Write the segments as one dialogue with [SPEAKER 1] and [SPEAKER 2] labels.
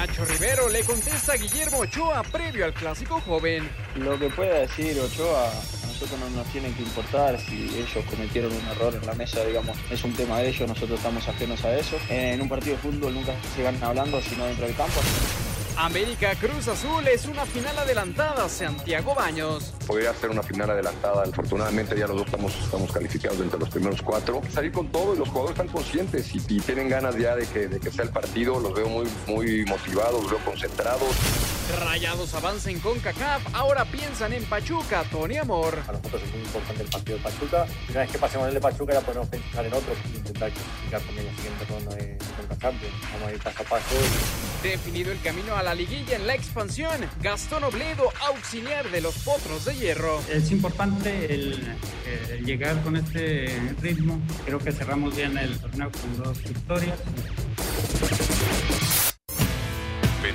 [SPEAKER 1] Nacho Rivero le contesta a Guillermo Ochoa previo al clásico joven.
[SPEAKER 2] Lo que pueda decir Ochoa a nosotros no nos tiene que importar si ellos cometieron un error en la mesa, digamos, es un tema de ellos, nosotros estamos ajenos a eso. En un partido de fútbol nunca se van hablando sino dentro del campo.
[SPEAKER 1] América Cruz Azul es una final adelantada, Santiago Baños.
[SPEAKER 3] Podría ser una final adelantada, afortunadamente ya los dos estamos, calificados entre los primeros cuatro. Salir con todo y los jugadores están conscientes y, tienen ganas ya de que, de que sea el partido, los veo muy, muy motivados, los veo concentrados.
[SPEAKER 1] Rayados avancen con CACAF, ahora piensan en Pachuca, Tony Amor.
[SPEAKER 4] A nosotros es muy importante el partido de Pachuca. Una vez que pasemos el de Pachuca ya podemos pensar en otros y intentar clasificar también la siguiente ronda de, de Vamos a ir paso a paso.
[SPEAKER 1] Definido el camino a la liguilla en la expansión, Gastón Obledo, auxiliar de los Potros de Hierro.
[SPEAKER 5] Es importante el, el llegar con este ritmo. Creo que cerramos bien el torneo con dos victorias.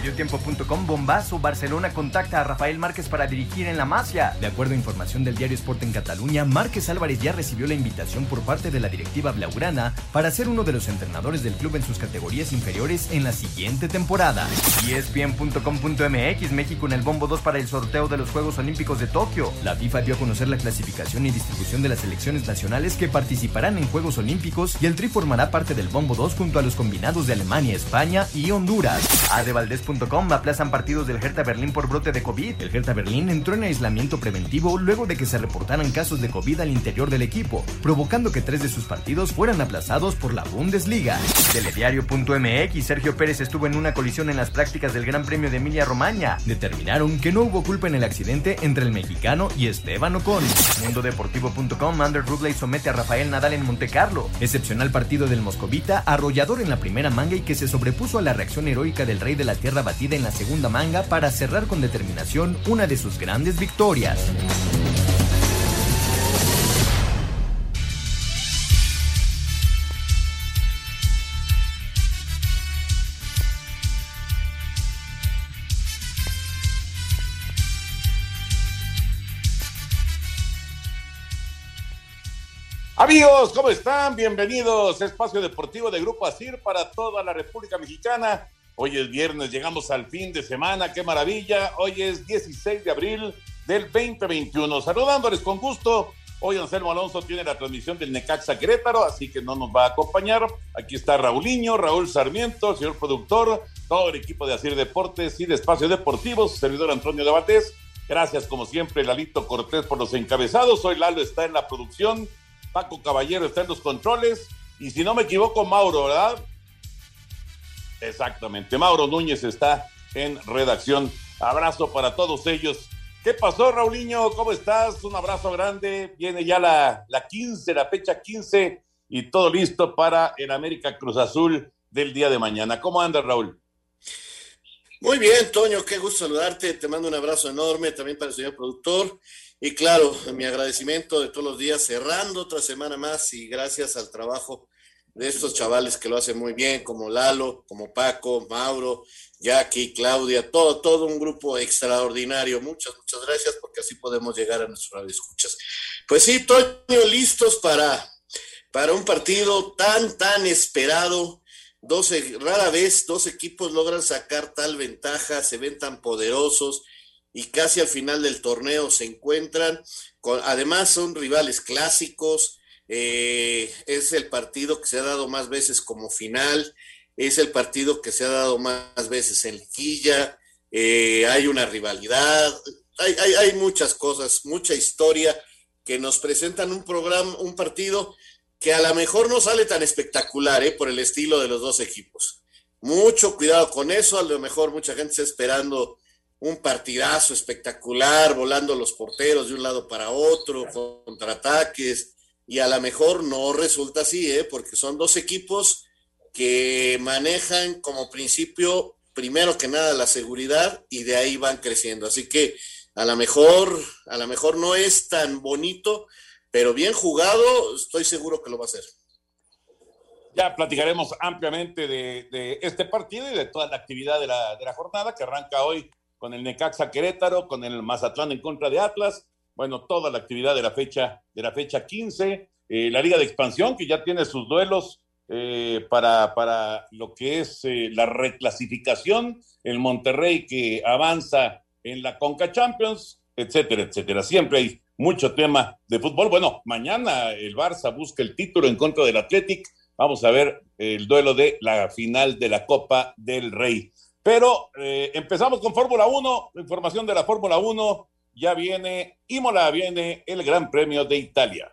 [SPEAKER 6] Mediotiempo.com Bombazo Barcelona contacta a Rafael Márquez para dirigir en la Masia. De acuerdo a información del diario Sport en Cataluña, Márquez Álvarez ya recibió la invitación por parte de la directiva blaugrana para ser uno de los entrenadores del club en sus categorías inferiores en la siguiente temporada. ESPN.com.mx México en el bombo 2 para el sorteo de los Juegos Olímpicos de Tokio. La FIFA dio a conocer la clasificación y distribución de las selecciones nacionales que participarán en Juegos Olímpicos y el Tri formará parte del bombo 2 junto a los combinados de Alemania, España y Honduras. Aplazan partidos del Hertha Berlín por brote de COVID. El Hertha Berlín entró en aislamiento preventivo luego de que se reportaran casos de COVID al interior del equipo, provocando que tres de sus partidos fueran aplazados por la Bundesliga. Telediario.mx Sergio Pérez estuvo en una colisión en las prácticas del Gran Premio de Emilia Romagna. Determinaron que no hubo culpa en el accidente entre el mexicano y Esteban Ocon. Mundodeportivo.com Ander Rudley somete a Rafael Nadal en Monte Carlo. Excepcional partido del moscovita, arrollador en la primera manga y que se sobrepuso a la reacción heroica del rey de la tierra batida en la segunda manga para cerrar con determinación una de sus grandes victorias.
[SPEAKER 7] Amigos, ¿cómo están? Bienvenidos a Espacio Deportivo de Grupo ASIR para toda la República Mexicana. Hoy es viernes, llegamos al fin de semana, qué maravilla. Hoy es 16 de abril del 2021. Saludándoles con gusto. Hoy Anselmo Alonso tiene la transmisión del Necaxa Querétaro, así que no nos va a acompañar. Aquí está Raulinho, Raúl Sarmiento, señor productor, todo el equipo de Asir Deportes y de Espacio Deportivo, su servidor Antonio Debates. Gracias, como siempre, Lalito Cortés por los encabezados. Hoy Lalo está en la producción, Paco Caballero está en los controles, y si no me equivoco, Mauro, ¿verdad? Exactamente. Mauro Núñez está en redacción. Abrazo para todos ellos. ¿Qué pasó, Raulinho? ¿Cómo estás? Un abrazo grande. Viene ya la, la 15, la fecha 15 y todo listo para el América Cruz Azul del día de mañana. ¿Cómo anda, Raúl?
[SPEAKER 8] Muy bien, Toño, qué gusto saludarte. Te mando un abrazo enorme también para el señor productor. Y claro, mi agradecimiento de todos los días, cerrando otra semana más y gracias al trabajo de estos chavales que lo hacen muy bien, como Lalo, como Paco, Mauro, Jackie, Claudia, todo, todo un grupo extraordinario. Muchas, muchas gracias porque así podemos llegar a nuestros escuchas. Pues sí, Toño, listos para, para un partido tan, tan esperado. 12, rara vez dos equipos logran sacar tal ventaja, se ven tan poderosos y casi al final del torneo se encuentran. Con, además son rivales clásicos, eh, es el partido que se ha dado más veces como final, es el partido que se ha dado más veces en liguilla, eh, hay una rivalidad, hay, hay, hay, muchas cosas, mucha historia que nos presentan un programa, un partido que a lo mejor no sale tan espectacular ¿eh? por el estilo de los dos equipos. Mucho cuidado con eso, a lo mejor mucha gente está esperando un partidazo espectacular, volando los porteros de un lado para otro, contraataques, y a lo mejor no resulta así, ¿eh? porque son dos equipos que manejan como principio, primero que nada, la seguridad y de ahí van creciendo. Así que a lo mejor, a lo mejor no es tan bonito, pero bien jugado, estoy seguro que lo va a hacer.
[SPEAKER 7] Ya platicaremos ampliamente de, este partido y de toda la actividad de la, de la, jornada que arranca hoy con el Necaxa Querétaro, con el Mazatlán en contra de Atlas. Bueno, toda la actividad de la fecha, de la fecha 15. Eh, la Liga de Expansión, que ya tiene sus duelos eh, para, para lo que es eh, la reclasificación. El Monterrey que avanza en la Conca Champions, etcétera, etcétera. Siempre hay mucho tema de fútbol. Bueno, mañana el Barça busca el título en contra del Athletic Vamos a ver el duelo de la final de la Copa del Rey. Pero empezamos con Fórmula 1, información de la Fórmula 1. Ya viene Imola, viene el Gran Premio de Italia.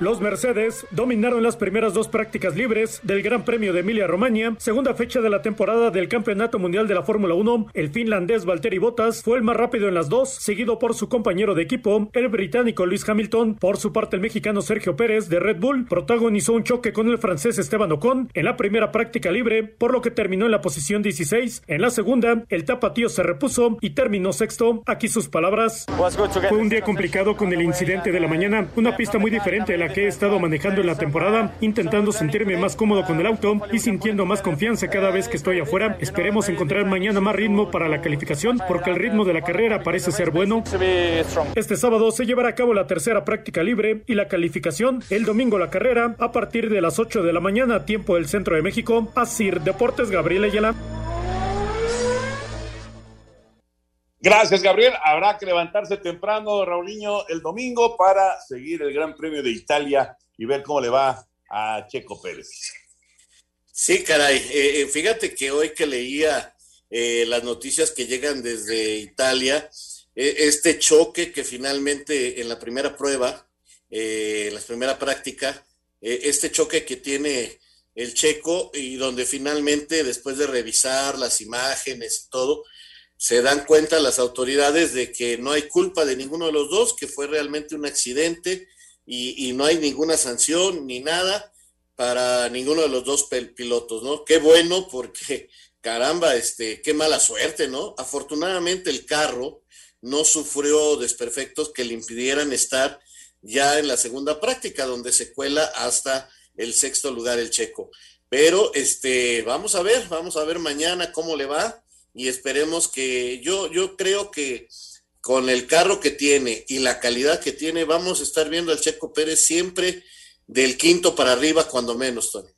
[SPEAKER 9] Los Mercedes dominaron las primeras dos prácticas libres del Gran Premio de Emilia-Romagna, segunda fecha de la temporada del Campeonato Mundial de la Fórmula 1. El finlandés Valtteri Bottas fue el más rápido en las dos, seguido por su compañero de equipo, el británico Luis Hamilton. Por su parte, el mexicano Sergio Pérez de Red Bull protagonizó un choque con el francés Esteban Ocon en la primera práctica libre, por lo que terminó en la posición 16. En la segunda, el tapatío se repuso y terminó sexto. Aquí sus palabras. Fue un día complicado con el incidente de la mañana, una pista muy diferente a la que he estado manejando en la temporada, intentando sentirme más cómodo con el auto y sintiendo más confianza cada vez que estoy afuera. Esperemos encontrar mañana más ritmo para la calificación porque el ritmo de la carrera parece ser bueno. Este sábado se llevará a cabo la tercera práctica libre y la calificación. El domingo la carrera a partir de las 8 de la mañana, tiempo del centro de México. Asir Deportes Gabriel Ayala.
[SPEAKER 7] Gracias, Gabriel. Habrá que levantarse temprano, Raulinho, el domingo para seguir el Gran Premio de Italia y ver cómo le va a Checo Pérez.
[SPEAKER 8] Sí, caray. Eh, eh, fíjate que hoy que leía eh, las noticias que llegan desde Italia, este choque que finalmente en la primera prueba, en la primera práctica, este choque que tiene el checo y donde finalmente después de revisar las imágenes y todo, se dan cuenta las autoridades de que no hay culpa de ninguno de los dos, que fue realmente un accidente y, no hay ninguna sanción ni nada para ninguno de los dos pilotos, ¿no? Qué bueno porque, caramba, este, qué mala suerte, ¿no? Afortunadamente el carro no sufrió desperfectos que le impidieran estar ya en la segunda práctica, donde se cuela hasta el sexto lugar el checo. Pero este, vamos a ver, vamos a ver mañana cómo le va y esperemos que yo, yo creo que con el carro que tiene y la calidad que tiene, vamos a estar viendo al Checo Pérez siempre del quinto para arriba, cuando menos, Tony.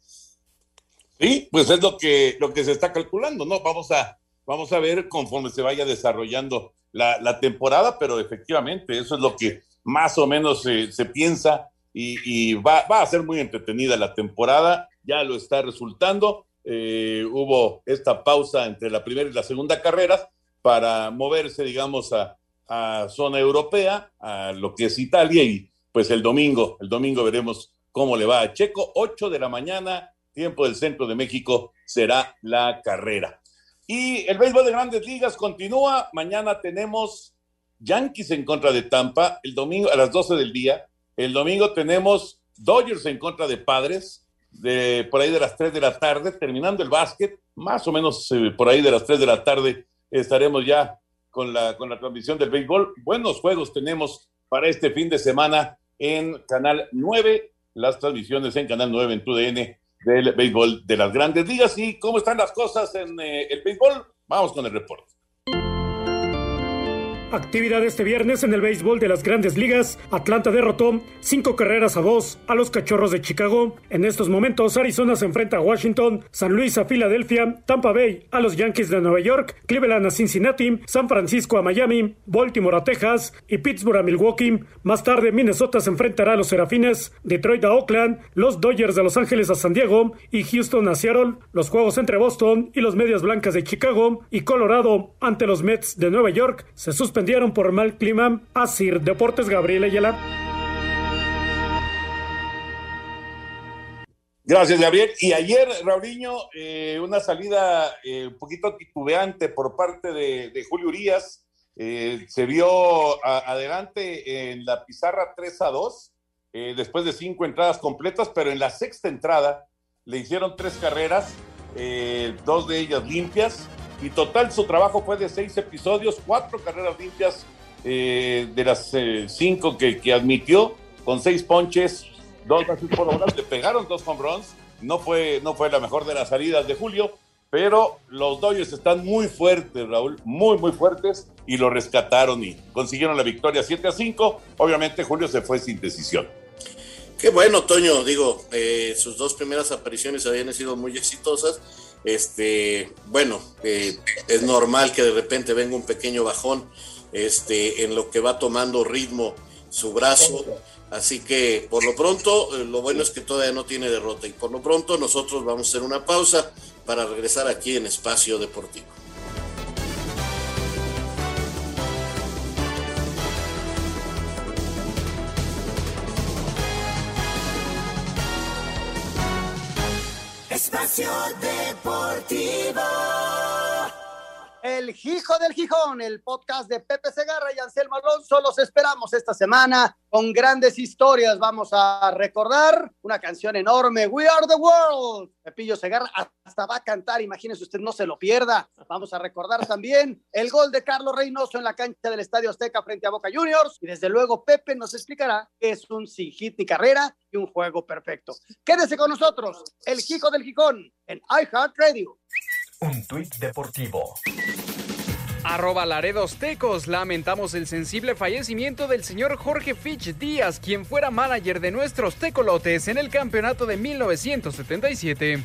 [SPEAKER 7] Sí, pues es lo que, lo que se está calculando, ¿no? Vamos a, vamos a ver conforme se vaya desarrollando la, temporada, pero efectivamente eso es lo que más o menos se, piensa y, y va, va, a ser muy entretenida la temporada, ya lo está resultando eh, hubo esta pausa entre la primera y la segunda carrera para moverse, digamos, a, zona europea, a lo que es Italia, y pues el domingo, el domingo veremos cómo le va a Checo, 8 de la mañana, tiempo del centro de México, será la carrera. Y el béisbol de grandes ligas continúa, mañana tenemos Yankees en contra de Tampa, el domingo a las 12 del día, el domingo tenemos Dodgers en contra de Padres, de por ahí de las 3 de la tarde, terminando el básquet, más o menos eh, por ahí de las 3 de la tarde estaremos ya con la, con la transmisión del béisbol. Buenos juegos tenemos para este fin de semana en Canal 9, las transmisiones en Canal 9 en TUDN del béisbol de las grandes ligas. ¿Y cómo están las cosas en eh, el béisbol? Vamos con el reporte.
[SPEAKER 9] Actividad este viernes en el béisbol de las grandes ligas. Atlanta derrotó cinco carreras a dos a los Cachorros de Chicago. En estos momentos, Arizona se enfrenta a Washington, San Luis a Filadelfia, Tampa Bay a los Yankees de Nueva York, Cleveland a Cincinnati, San Francisco a Miami, Baltimore a Texas y Pittsburgh a Milwaukee. Más tarde, Minnesota se enfrentará a los Serafines, Detroit a Oakland, los Dodgers de Los Ángeles a San Diego y Houston a Seattle. Los juegos entre Boston y los Medias Blancas de Chicago y Colorado ante los Mets de Nueva York se suspendieron suspendieron por mal clima a Deportes Gabriel Ayala.
[SPEAKER 7] Gracias, Gabriel. Y ayer, Rauriño, eh, una salida eh, un poquito titubeante por parte de, Julio Urias. Eh, se vio adelante en la pizarra 3 a 2, después de cinco entradas completas, pero en la sexta entrada le hicieron tres carreras, dos de ellas limpias, y total su trabajo fue de seis episodios, cuatro carreras limpias de las cinco que, admitió, con seis ponches, dos por le pegaron dos home runs. No fue, no fue la mejor de las salidas de Julio, pero los Dodgers están muy fuertes, Raúl, muy, muy fuertes, y lo rescataron y consiguieron la victoria 7 a 5. Obviamente Julio se fue sin decisión.
[SPEAKER 8] Qué bueno, Toño, digo, eh, sus dos primeras apariciones habían sido muy exitosas. Este, bueno, eh, es normal que de repente venga un pequeño bajón este, en lo que va tomando ritmo su brazo. Así que por lo pronto, eh, lo bueno es que todavía no tiene derrota y por lo pronto nosotros vamos a hacer una pausa para regresar aquí en Espacio Deportivo.
[SPEAKER 10] Espacio Deportivo. El Hijo del Gijón, el podcast de Pepe Segarra y Anselmo Alonso. Los esperamos esta semana con grandes historias. Vamos a recordar una canción enorme, We Are the World. Pepillo Segarra hasta va a cantar, imagínese usted, no se lo pierda. Vamos a recordar también el gol de Carlos Reynoso en la cancha del Estadio Azteca frente a Boca Juniors. Y desde luego Pepe nos explicará qué es un sin hit ni carrera y un juego perfecto. Quédese con nosotros, el Hijo del Gijón en iHeartRadio.
[SPEAKER 11] Un tuit deportivo.
[SPEAKER 1] Arroba Laredos Tecos. Lamentamos el sensible fallecimiento del señor Jorge Fitch Díaz, quien fuera manager de nuestros tecolotes en el campeonato de 1977.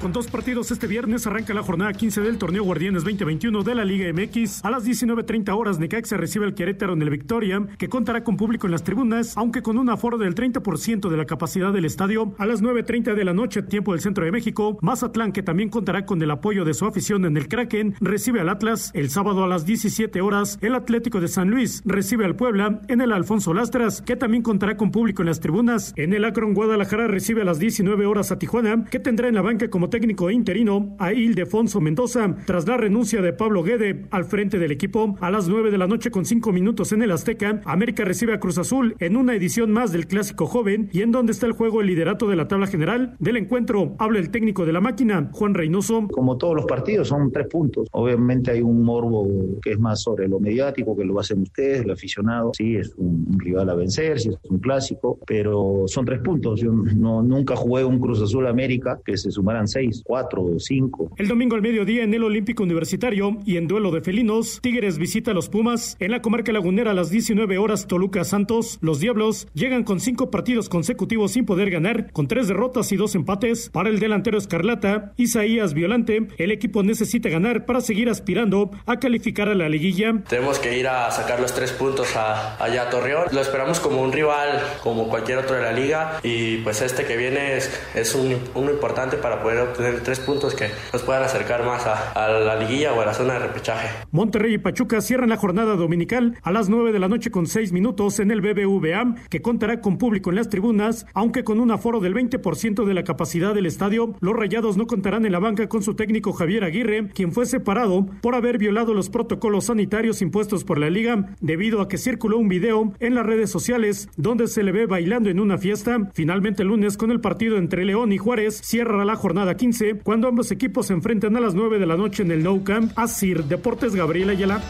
[SPEAKER 9] Con dos partidos este viernes arranca la jornada 15 del torneo Guardianes 2021 de la Liga MX. A las 19.30 horas Necaxa recibe al Querétaro en el Victoria, que contará con público en las tribunas, aunque con un aforo del 30% de la capacidad del estadio. A las 9.30 de la noche, tiempo del centro de México, Mazatlán, que también contará con el apoyo de su afición en el Kraken, recibe al Atlas. El sábado a las 17 horas, el Atlético de San Luis recibe al Puebla en el Alfonso Lastras, que también contará con público en las tribunas. En el Akron Guadalajara recibe a las 19 horas a Tijuana, que tendrá en la banca como técnico interino a Ildefonso Mendoza tras la renuncia de Pablo Guede al frente del equipo. A las 9 de la noche con 5 minutos en el Azteca, América recibe a Cruz Azul en una edición más del Clásico Joven y en donde está el juego el liderato de la tabla general del encuentro. Habla el técnico de la máquina, Juan Reynoso.
[SPEAKER 12] Como todos los partidos son tres puntos. Obviamente hay un morbo que es más sobre lo mediático, que lo hacen ustedes, el aficionado. Sí, es un rival a vencer, sí es un clásico, pero son tres puntos. Yo no, nunca jugué un Cruz Azul América que se sumaran seis cuatro o cinco.
[SPEAKER 9] El domingo al mediodía en el Olímpico Universitario y en duelo de felinos, Tigres visita a los Pumas. En la comarca lagunera a las 19 horas Toluca Santos, los Diablos llegan con cinco partidos consecutivos sin poder ganar, con tres derrotas y dos empates. Para el delantero Escarlata, Isaías Violante, el equipo necesita ganar para seguir aspirando a calificar a la liguilla.
[SPEAKER 13] Tenemos que ir a sacar los tres puntos allá a Torreón. Lo esperamos como un rival, como cualquier otro de la liga, y pues este que viene es, es un, uno importante para poder obtener tres puntos que nos puedan acercar más a, la liguilla o a la zona de repechaje.
[SPEAKER 9] Monterrey y Pachuca cierran la jornada dominical a las 9 de la noche con 6 minutos en el BBVA, que contará con público en las tribunas, aunque con un aforo del 20% de la capacidad del estadio. Los Rayados no contarán en la banca con su técnico Javier Aguirre, quien fue separado por haber violado los protocolos sanitarios impuestos por la liga, debido a que circuló un video en las redes sociales donde se le ve bailando en una fiesta. Finalmente el lunes con el partido entre León y Juárez cierra la jornada 15 cuando ambos equipos se enfrentan a las 9 de la noche en el Nou Camp. Asir Deportes Gabriela Ayala.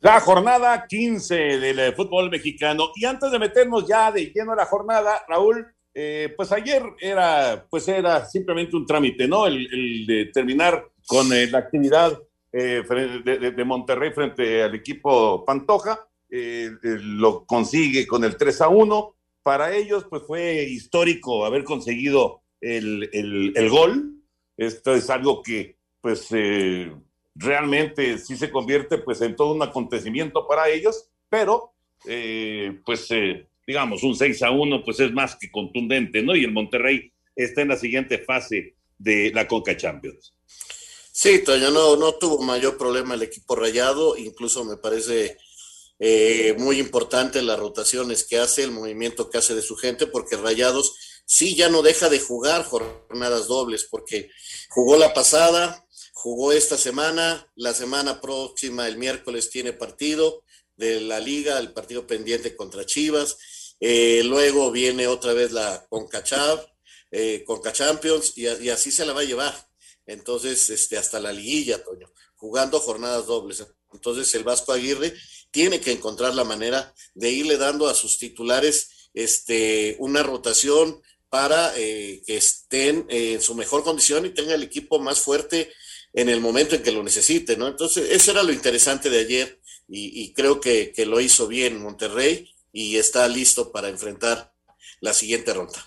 [SPEAKER 7] La jornada 15 del eh, fútbol mexicano. Y antes de meternos ya de lleno a la jornada, Raúl, eh, pues ayer era, pues era simplemente un trámite, ¿no? El, de terminar con eh, la actividad de, de, Monterrey frente al equipo Pantoja. lo consigue con el 3 a 1 para ellos pues fue histórico haber conseguido el, el, gol. Esto es algo que pues eh, realmente sí se convierte pues en todo un acontecimiento para ellos, pero eh, pues eh, digamos un 6 a 1 pues es más que contundente, ¿no? Y el Monterrey está en la siguiente fase de la Conca Champions.
[SPEAKER 8] Sí, Toño, no, no tuvo mayor problema el equipo rayado, incluso me parece eh, muy importante las rotaciones que hace, el movimiento que hace de su gente, porque Rayados sí ya no deja de jugar jornadas dobles, porque jugó la pasada, jugó esta semana, la semana próxima, el miércoles, tiene partido de la liga, el partido pendiente contra Chivas, eh, luego viene otra vez la Concachab, eh, Conca Champions, y, y, así se la va a llevar. Entonces, este, hasta la liguilla, Toño, jugando jornadas dobles. Entonces, el Vasco Aguirre tiene que encontrar la manera de irle dando a sus titulares este, una rotación para eh, que estén en su mejor condición y tenga el equipo más fuerte en el momento en que lo necesite, ¿no? Entonces, eso era lo interesante de ayer y, creo que, que, lo hizo bien Monterrey y está listo para enfrentar la siguiente ronda.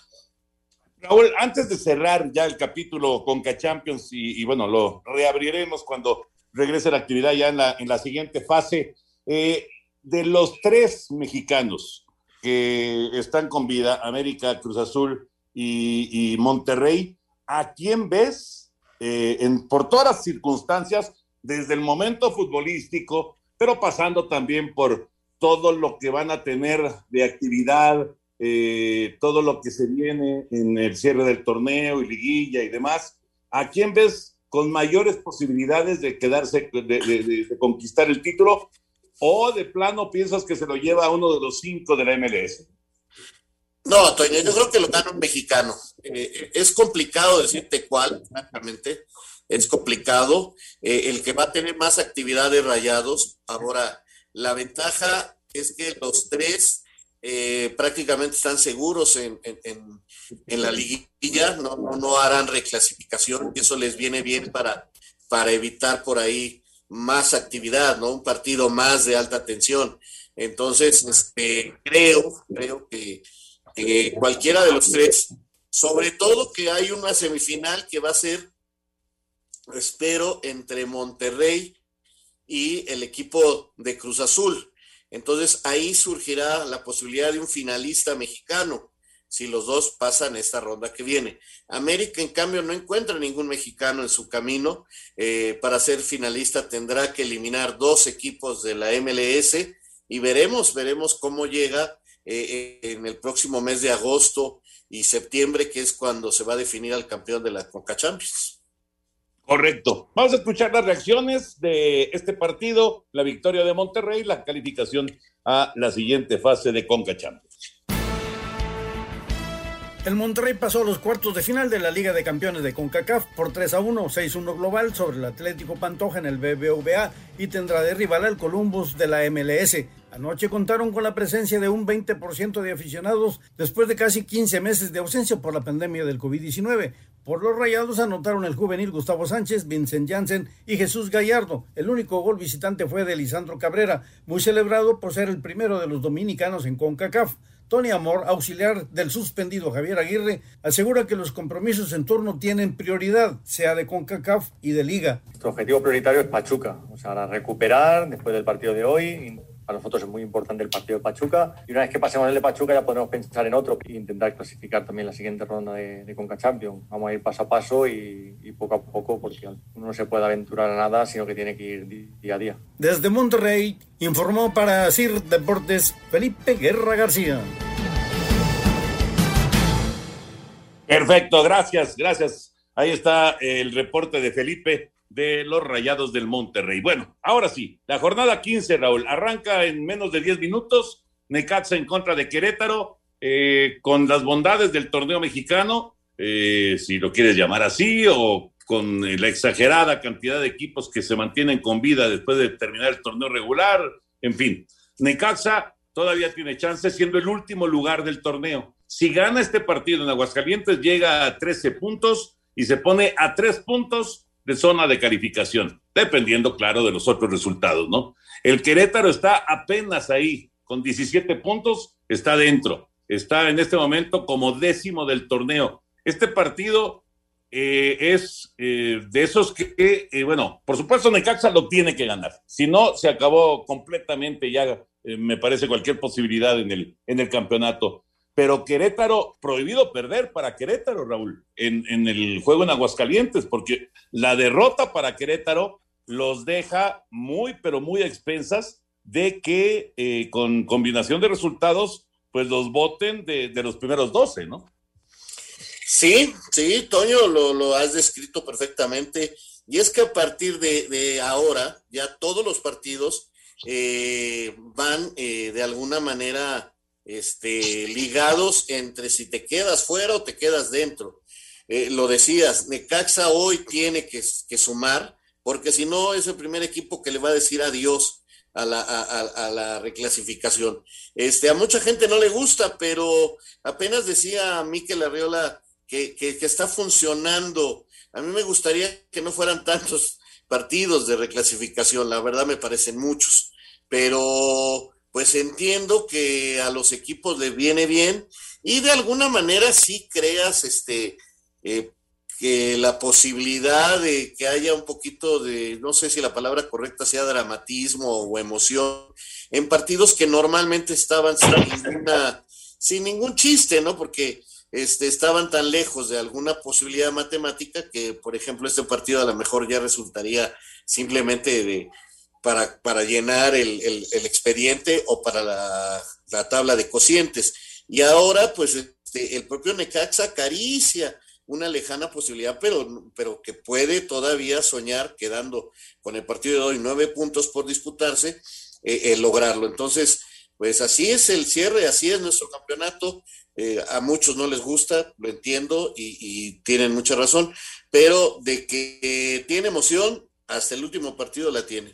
[SPEAKER 7] Raúl, antes de cerrar ya el capítulo Conca Champions y, y bueno, lo reabriremos cuando regrese la actividad ya en la, en la siguiente fase. Eh, de los tres mexicanos que están con vida, América, Cruz Azul y, Monterrey, ¿a quién ves eh, en, por todas las circunstancias, desde el momento futbolístico, pero pasando también por todo lo que van a tener de actividad, eh, todo lo que se viene en el cierre del torneo y liguilla y demás? ¿A quién ves con mayores posibilidades de quedarse, de, de, de conquistar el título? O de plano piensas que se lo lleva a uno de los cinco de la MLS?
[SPEAKER 8] No, Toño, yo creo que lo gana un mexicano. Eh, es complicado decirte cuál, francamente. Es complicado. Eh, el que va a tener más actividad de rayados. Ahora, la ventaja es que los tres eh, prácticamente están seguros en, en, en, la liguilla, no, no, no, harán reclasificación eso les viene bien para, para evitar por ahí más actividad, ¿no? Un partido más de alta tensión. Entonces, este, creo, creo que, que cualquiera de los tres, sobre todo que hay una semifinal que va a ser, espero, entre Monterrey y el equipo de Cruz Azul. Entonces ahí surgirá la posibilidad de un finalista mexicano si los dos pasan esta ronda que viene. América, en cambio, no encuentra ningún mexicano en su camino. Eh, para ser finalista tendrá que eliminar dos equipos de la MLS y veremos, veremos cómo llega eh, en el próximo mes de agosto y septiembre, que es cuando se va a definir al campeón de la Conca Champions.
[SPEAKER 7] Correcto. Vamos a escuchar las reacciones de este partido, la victoria de Monterrey, la calificación a la siguiente fase de Conca Champions.
[SPEAKER 14] El Monterrey pasó a los cuartos de final de la Liga de Campeones de CONCACAF por 3 a 1, 6-1 global sobre el Atlético Pantoja en el BBVA y tendrá de rival al Columbus de la MLS. Anoche contaron con la presencia de un 20% de aficionados después de casi 15 meses de ausencia por la pandemia del COVID-19. Por los rayados anotaron el juvenil Gustavo Sánchez, Vincent Janssen y Jesús Gallardo. El único gol visitante fue de Lisandro Cabrera, muy celebrado por ser el primero de los dominicanos en CONCACAF. Tony Amor, auxiliar del suspendido Javier Aguirre, asegura que los compromisos en turno tienen prioridad, sea de CONCACAF y de Liga.
[SPEAKER 4] Nuestro objetivo prioritario es Pachuca, o sea, recuperar después del partido de hoy. Para nosotros es muy importante el partido de Pachuca. Y una vez que pasemos el de Pachuca ya podemos pensar en otro e intentar clasificar también la siguiente ronda de, de Conca Champions. Vamos a ir paso a paso y, y, poco a poco porque uno no se puede aventurar a nada, sino que tiene que ir día a día.
[SPEAKER 14] Desde Monterrey informó para CIR Deportes Felipe Guerra García.
[SPEAKER 7] Perfecto, gracias, gracias. Ahí está el reporte de Felipe de los Rayados del Monterrey. Bueno, ahora sí, la jornada 15, Raúl, arranca en menos de 10 minutos. Necaxa en contra de Querétaro, eh, con las bondades del torneo mexicano, eh, si lo quieres llamar así, o con la exagerada cantidad de equipos que se mantienen con vida después de terminar el torneo regular, en fin. Necaxa todavía tiene chance siendo el último lugar del torneo. Si gana este partido en Aguascalientes, llega a 13 puntos y se pone a tres puntos de zona de calificación, dependiendo, claro, de los otros resultados, ¿no? El Querétaro está apenas ahí, con 17 puntos, está dentro, está en este momento como décimo del torneo. Este partido eh, es eh, de esos que, eh, bueno, por supuesto Necaxa lo tiene que ganar, si no, se acabó completamente ya, me parece, cualquier posibilidad en el, en el campeonato. Pero Querétaro, prohibido perder para Querétaro, Raúl, en, en, el juego en Aguascalientes, porque la derrota para Querétaro los deja muy, pero muy expensas de que eh, con combinación de resultados, pues los voten de, de los primeros 12, ¿no?
[SPEAKER 8] Sí, sí, Toño, lo, lo, has descrito perfectamente. Y es que a partir de, de ahora, ya todos los partidos eh, van eh, de alguna manera este, ligados entre si te quedas fuera o te quedas dentro. Eh, lo decías, Necaxa hoy tiene que, sumar, porque si no es el primer equipo que le va a decir adiós a la, reclasificación. Este, a mucha gente no le gusta, pero apenas decía Miquel Arriola que, que, que está funcionando. A mí me gustaría que no fueran tantos partidos de reclasificación, la verdad me parecen muchos, pero pues entiendo que a los equipos les viene bien y de alguna manera sí creas este eh, que la posibilidad de que haya un poquito de, no sé si la palabra correcta sea dramatismo o emoción, en partidos que normalmente estaban sin, ningún chiste, ¿no? Porque este, estaban tan lejos de alguna posibilidad matemática que, por ejemplo, este partido a lo mejor ya resultaría simplemente de, para, para llenar el, el, expediente o para la, la, tabla de cocientes. Y ahora, pues, este, el propio Necaxa acaricia una lejana posibilidad, pero, pero que puede todavía soñar quedando con el partido de hoy nueve puntos por disputarse, eh, eh, lograrlo. Entonces, pues así es el cierre, así es nuestro campeonato. Eh, a muchos no les gusta, lo entiendo y, tienen mucha razón, pero de que tiene emoción, hasta el último partido la tiene.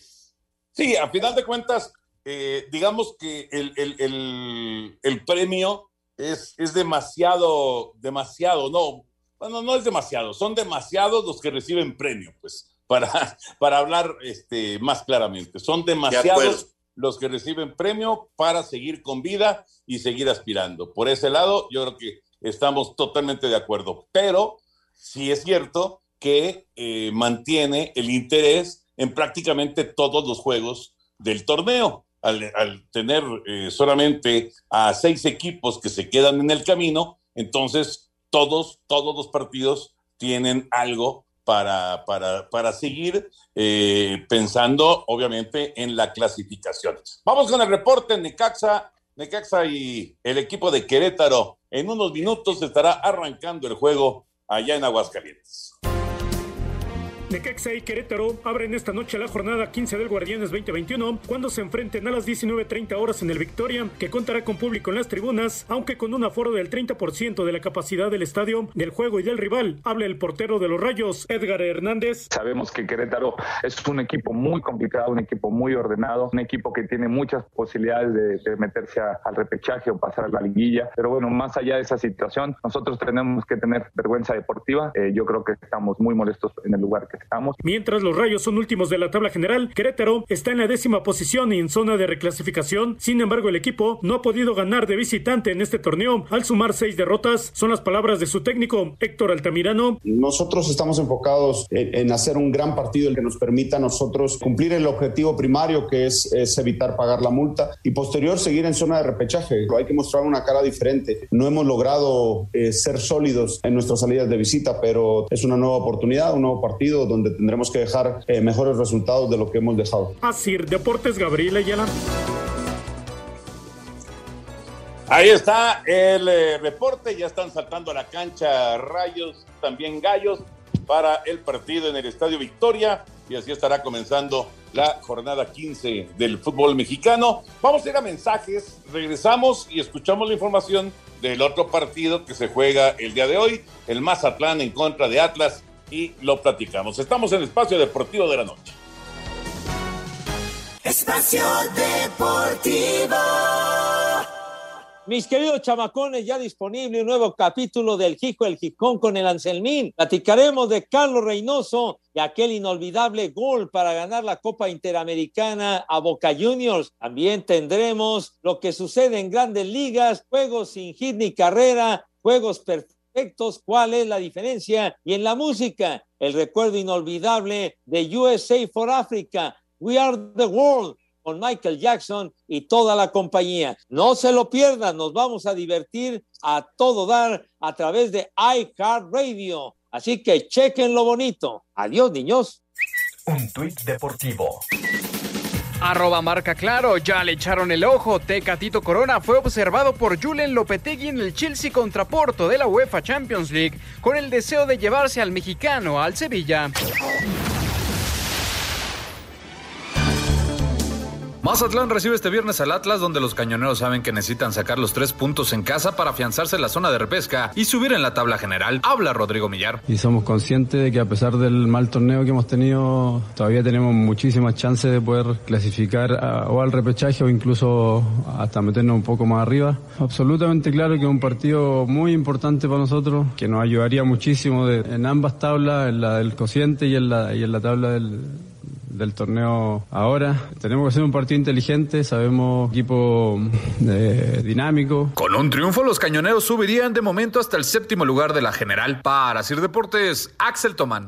[SPEAKER 7] Sí, a final de cuentas, eh, digamos que el, el, el, el premio es, es, demasiado, demasiado, no, bueno, no es demasiado, son demasiados los que reciben premio, pues, para, para hablar este, más claramente. Son demasiados de los que reciben premio para seguir con vida y seguir aspirando. Por ese lado, yo creo que estamos totalmente de acuerdo, pero sí es cierto que eh, mantiene el interés en prácticamente todos los juegos del torneo. Al, al tener eh, solamente a seis equipos que se quedan en el camino, entonces todos, todos los partidos tienen algo para, para, para seguir eh, pensando, obviamente, en la clasificación. Vamos con el reporte Necaxa. Necaxa y el equipo de Querétaro. En unos minutos estará arrancando el juego allá en Aguascalientes.
[SPEAKER 9] Necaxa y Querétaro abren esta noche la jornada 15 del Guardianes 2021 cuando se enfrenten a las 19.30 horas en el Victoria, que contará con público en las tribunas, aunque con un aforo del 30% de la capacidad del estadio, del juego y del rival. Habla el portero de los Rayos, Edgar Hernández.
[SPEAKER 15] Sabemos que Querétaro es un equipo muy complicado, un equipo muy ordenado, un equipo que tiene muchas posibilidades de, meterse al repechaje o pasar a la liguilla. Pero bueno, más allá de esa situación, nosotros tenemos que tener vergüenza deportiva. Eh, yo creo que estamos muy molestos en el lugar que estamos.
[SPEAKER 9] Mientras los Rayos son últimos de la tabla general, Querétaro está en la décima posición y en zona de reclasificación. Sin embargo, el equipo no ha podido ganar de visitante en este torneo al sumar seis derrotas. Son las palabras de su técnico, Héctor Altamirano.
[SPEAKER 16] Nosotros estamos enfocados en, en hacer un gran partido el que nos permita a nosotros cumplir el objetivo primario que es, es evitar pagar la multa y posterior seguir en zona de repechaje. Hay que mostrar una cara diferente. No hemos logrado eh, ser sólidos en nuestras salidas de visita, pero es una nueva oportunidad, un nuevo partido donde tendremos que dejar eh, mejores resultados de lo que hemos dejado.
[SPEAKER 9] Así, Deportes Gabriel Ayala.
[SPEAKER 7] Ahí está el eh, reporte, ya están saltando a la cancha rayos, también gallos para el partido en el Estadio Victoria y así estará comenzando la jornada 15 del fútbol mexicano. Vamos a ir a mensajes, regresamos y escuchamos la información del otro partido que se juega el día de hoy, el Mazatlán en contra de Atlas y lo platicamos. Estamos en el Espacio Deportivo de la Noche.
[SPEAKER 17] Espacio Deportivo. Mis queridos chamacones, ya disponible un nuevo capítulo del Jico el Jicón con el Anselmín. Platicaremos de Carlos Reynoso y aquel inolvidable gol para ganar la Copa Interamericana a Boca Juniors. También tendremos lo que sucede en grandes ligas, juegos sin hit ni carrera, juegos perfectos, cuál es la diferencia. Y en la música, el recuerdo inolvidable de USA for Africa, We Are the World con Michael Jackson y toda la compañía. No se lo pierdan, nos vamos a divertir a todo dar a través de iHeartRadio. Así que chequen lo bonito. Adiós, niños.
[SPEAKER 11] Un tuit deportivo.
[SPEAKER 1] Arroba marca claro, ya le echaron el ojo. Tecatito Corona fue observado por Julen Lopetegui en el Chelsea contra Porto de la UEFA Champions League con el deseo de llevarse al mexicano al Sevilla.
[SPEAKER 18] Mazatlán recibe este viernes al Atlas, donde los cañoneros saben que necesitan sacar los tres puntos en casa para afianzarse en la zona de repesca y subir en la tabla general. Habla Rodrigo Millar.
[SPEAKER 19] Y somos conscientes de que a pesar del mal torneo que hemos tenido, todavía tenemos muchísimas chances de poder clasificar o al repechaje o incluso hasta meternos un poco más arriba. Absolutamente claro que es un partido muy importante para nosotros, que nos ayudaría muchísimo en ambas tablas, en la del cociente y en la, y en la tabla del del torneo ahora. Tenemos que hacer un partido inteligente, sabemos equipo eh, dinámico.
[SPEAKER 18] Con un triunfo, los cañoneros subirían de momento hasta el séptimo lugar de la general. Para Sir Deportes, Axel Tomán.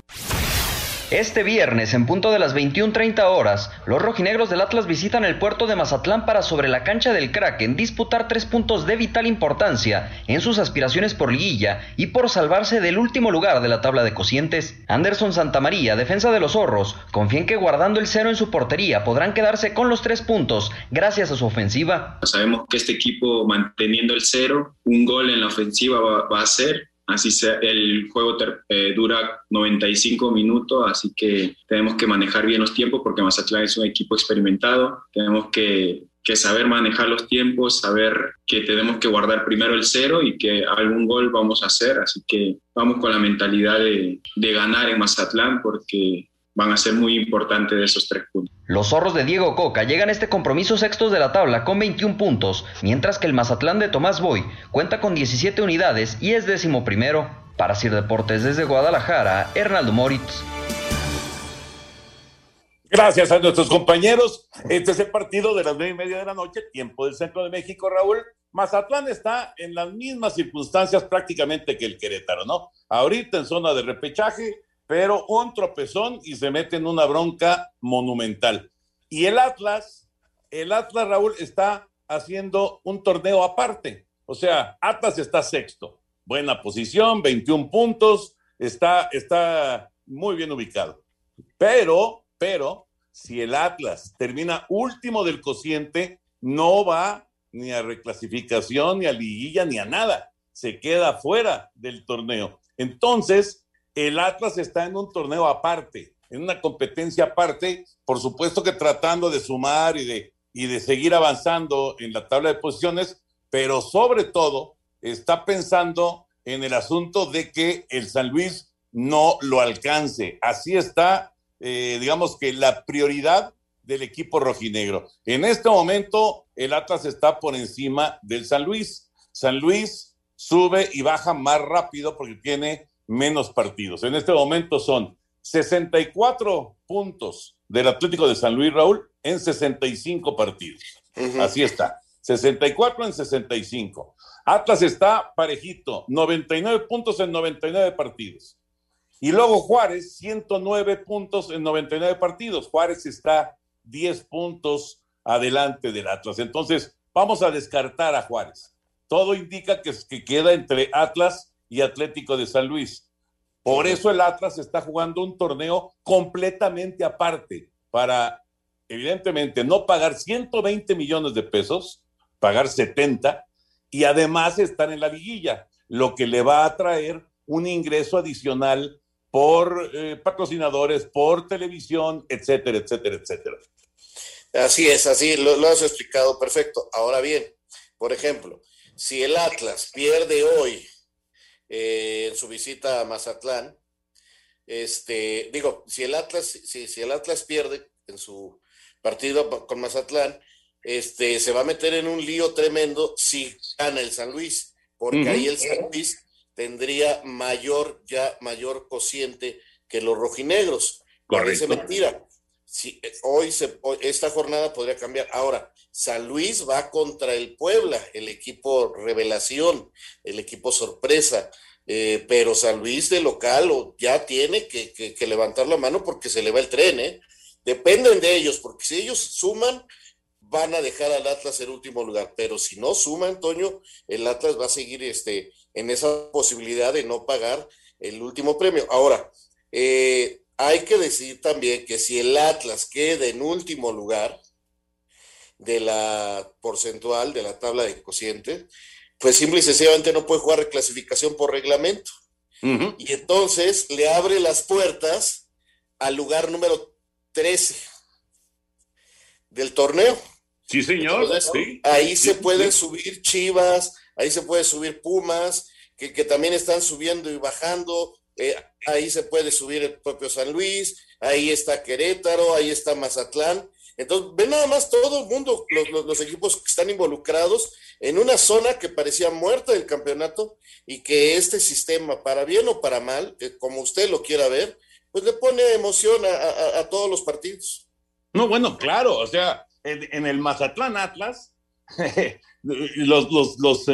[SPEAKER 20] Este viernes, en punto de las 21.30 horas, los rojinegros del Atlas visitan el puerto de Mazatlán para sobre la cancha del Kraken disputar tres puntos de vital importancia en sus aspiraciones por liguilla y por salvarse del último lugar de la tabla de cocientes. Anderson Santamaría, defensa de los zorros, confía en que guardando el cero en su portería podrán quedarse con los tres puntos gracias a su ofensiva.
[SPEAKER 21] Sabemos que este equipo manteniendo el cero, un gol en la ofensiva va, va a ser así sea, el juego eh, dura 95 minutos, así que tenemos que manejar bien los tiempos porque Mazatlán es un equipo experimentado, tenemos que, saber manejar los tiempos, saber que tenemos que guardar primero el cero y que algún gol vamos a hacer, así que vamos con la mentalidad de ganar en Mazatlán porque van a ser muy importantes esos tres puntos.
[SPEAKER 20] Los zorros de Diego Coca llegan a este compromiso sextos de la tabla con 21 puntos, mientras que el Mazatlán de Tomás Boy cuenta con 17 unidades y es décimo primero. Para Sir Deportes desde Guadalajara, Hernaldo Moritz.
[SPEAKER 7] Gracias a nuestros compañeros. Este es el partido de las nueve y media de la noche, tiempo del centro de México, Raúl. Mazatlán está en las mismas circunstancias prácticamente que el Querétaro, ¿no? Ahorita en zona de repechaje, pero un tropezón y se mete en una bronca monumental. Y el Atlas, el Atlas Raúl está haciendo un torneo aparte. O sea, Atlas está sexto, buena posición, 21 puntos, está, está muy bien ubicado. Pero, pero, si el Atlas termina último del cociente, no va ni a reclasificación, ni a liguilla, ni a nada. Se queda fuera del torneo. Entonces, el Atlas está en un torneo aparte, en una competencia aparte, por supuesto que tratando de sumar y de, y de seguir avanzando en la tabla de posiciones, pero sobre todo está pensando en el asunto de que el San Luis no lo alcance. Así está, eh, digamos que la prioridad del equipo rojinegro. En este momento, el Atlas está por encima del San Luis. San Luis sube y baja más rápido porque tiene menos partidos. En este momento son 64 puntos del Atlético de San Luis Raúl en 65 partidos. Así está. 64 en 65. Atlas está parejito, 99 puntos en 99 partidos. Y luego Juárez, 109 puntos en 99 partidos. Juárez está 10 puntos adelante del Atlas. Entonces, vamos a descartar a Juárez. Todo indica que, que queda entre Atlas y Atlético de San Luis. Por eso el Atlas está jugando un torneo completamente aparte para, evidentemente, no pagar 120 millones de pesos, pagar 70 y además estar en la liguilla, lo que le va a traer un ingreso adicional por eh, patrocinadores, por televisión, etcétera, etcétera, etcétera.
[SPEAKER 8] Así es, así lo, lo has explicado perfecto. Ahora bien, por ejemplo, si el Atlas pierde hoy eh, en su visita a Mazatlán. Este, digo, si el Atlas, si, si el Atlas pierde en su partido con Mazatlán, este, se va a meter en un lío tremendo si gana el San Luis, porque ahí el San Luis tendría mayor, ya mayor cociente que los rojinegros. Parece mentira. Si, eh, hoy, se, esta jornada podría cambiar. Ahora, San Luis va contra el Puebla, el equipo revelación, el equipo sorpresa. Eh, pero San Luis de local ya tiene que, levantar la mano porque se le va el tren, ¿eh? Dependen de ellos, porque si ellos suman, van a dejar al Atlas en último lugar. Pero si no suma, Antonio, el Atlas va a seguir este, en esa posibilidad de no pagar el último premio. Ahora, eh, hay que decir también que si el Atlas queda en último lugar de la porcentual de la tabla de cociente, pues simple y sencillamente no puede jugar reclasificación por reglamento. Y entonces le abre las puertas al lugar número 13 del torneo.
[SPEAKER 7] Sí, señor.
[SPEAKER 8] Ahí se pueden subir Chivas, ahí se puede subir Pumas, que, que también están subiendo y bajando. Eh, ahí se puede subir el propio San Luis, ahí está Querétaro, ahí está Mazatlán. Entonces, ven nada más todo el mundo, los, equipos que están involucrados en una zona que parecía muerta del campeonato y que este sistema, para bien o para mal, como usted lo quiera ver, pues le pone emoción a, todos los partidos.
[SPEAKER 7] No, bueno, claro, o sea, en, el Mazatlán Atlas, los, los, los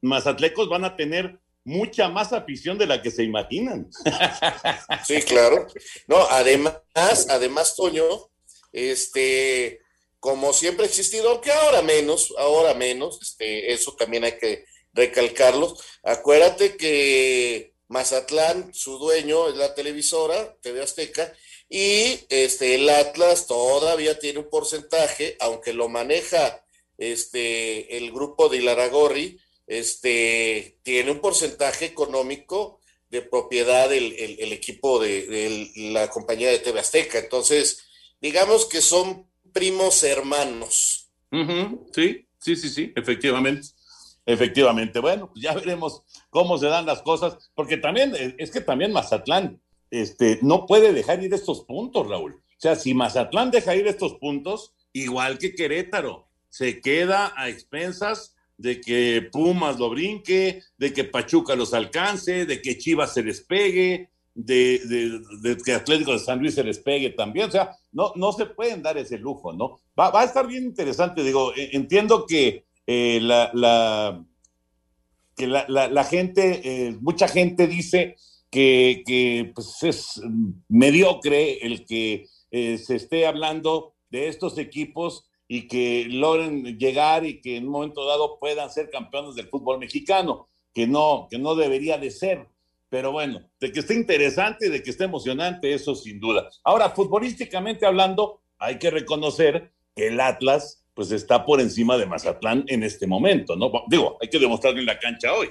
[SPEAKER 7] mazatlecos van a tener mucha más afición de la que se imaginan.
[SPEAKER 8] Sí, claro. No, además, además, Toño, este, como siempre ha existido, aunque ahora menos, ahora menos, este, eso también hay que recalcarlo. Acuérdate que Mazatlán, su dueño es la televisora, TV Azteca, y este, el Atlas todavía tiene un porcentaje, aunque lo maneja este, el grupo de Ilaragorri, este, tiene un porcentaje económico de propiedad del el, equipo de, la compañía de TV Azteca. Entonces, digamos que son primos hermanos.
[SPEAKER 7] Sí, sí, sí, sí, efectivamente. Efectivamente. Bueno, pues ya veremos cómo se dan las cosas, porque también, es que también Mazatlán este, no puede dejar ir estos puntos, Raúl. O sea, si Mazatlán deja ir estos puntos, igual que Querétaro, se queda a expensas de que Pumas lo brinque, de que Pachuca los alcance, de que Chivas se despegue, de, de, de, que Atlético de San Luis se les pegue también. O sea, no, no se pueden dar ese lujo, ¿no? Va, va a estar bien interesante. Digo, entiendo que eh, la, la, que la, la gente, eh, mucha gente dice que, que pues es mediocre el que eh, se esté hablando de estos equipos y que logren llegar y que en un momento dado puedan ser campeones del fútbol mexicano, que no, que no debería de ser. Pero bueno, de que esté interesante, de que esté emocionante, eso sin duda. Ahora, futbolísticamente hablando, hay que reconocer que el Atlas pues está por encima de Mazatlán en este momento, ¿no? Digo, hay que demostrarlo en la cancha hoy.